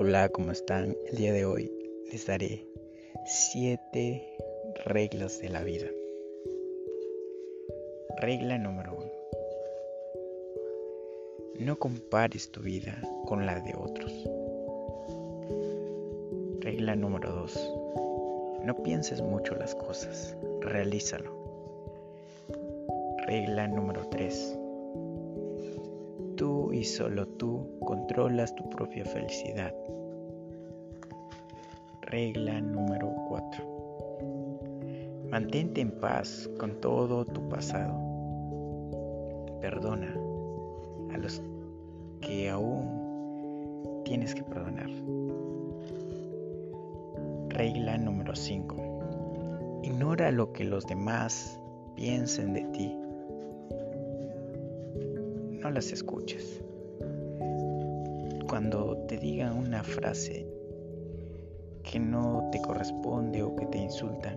Hola, ¿cómo están? El día de hoy les daré 7 reglas de la vida. Regla número 1. No compares tu vida con la de otros. Regla número 2. No pienses mucho las cosas, realízalo. Regla número 3 Tú y solo tú controlas tu propia felicidad. Regla número 4. Mantente en paz con todo tu pasado. Perdona a los que aún tienes que perdonar. Regla número 5. Ignora lo que los demás piensen de ti no las escuches. Cuando te digan una frase que no te corresponde o que te insultan,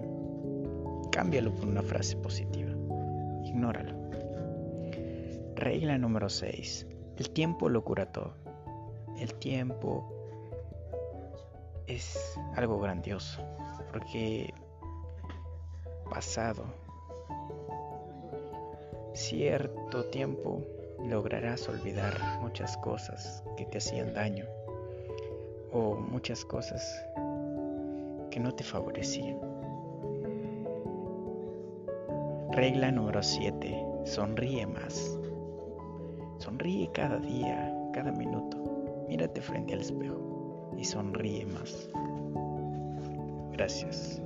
cámbialo por una frase positiva. Ignóralo. Regla número 6. El tiempo lo cura todo. El tiempo es algo grandioso porque pasado cierto tiempo lograrás olvidar muchas cosas que te hacían daño o muchas cosas que no te favorecían. Regla número 7. Sonríe más. Sonríe cada día, cada minuto. Mírate frente al espejo y sonríe más. Gracias.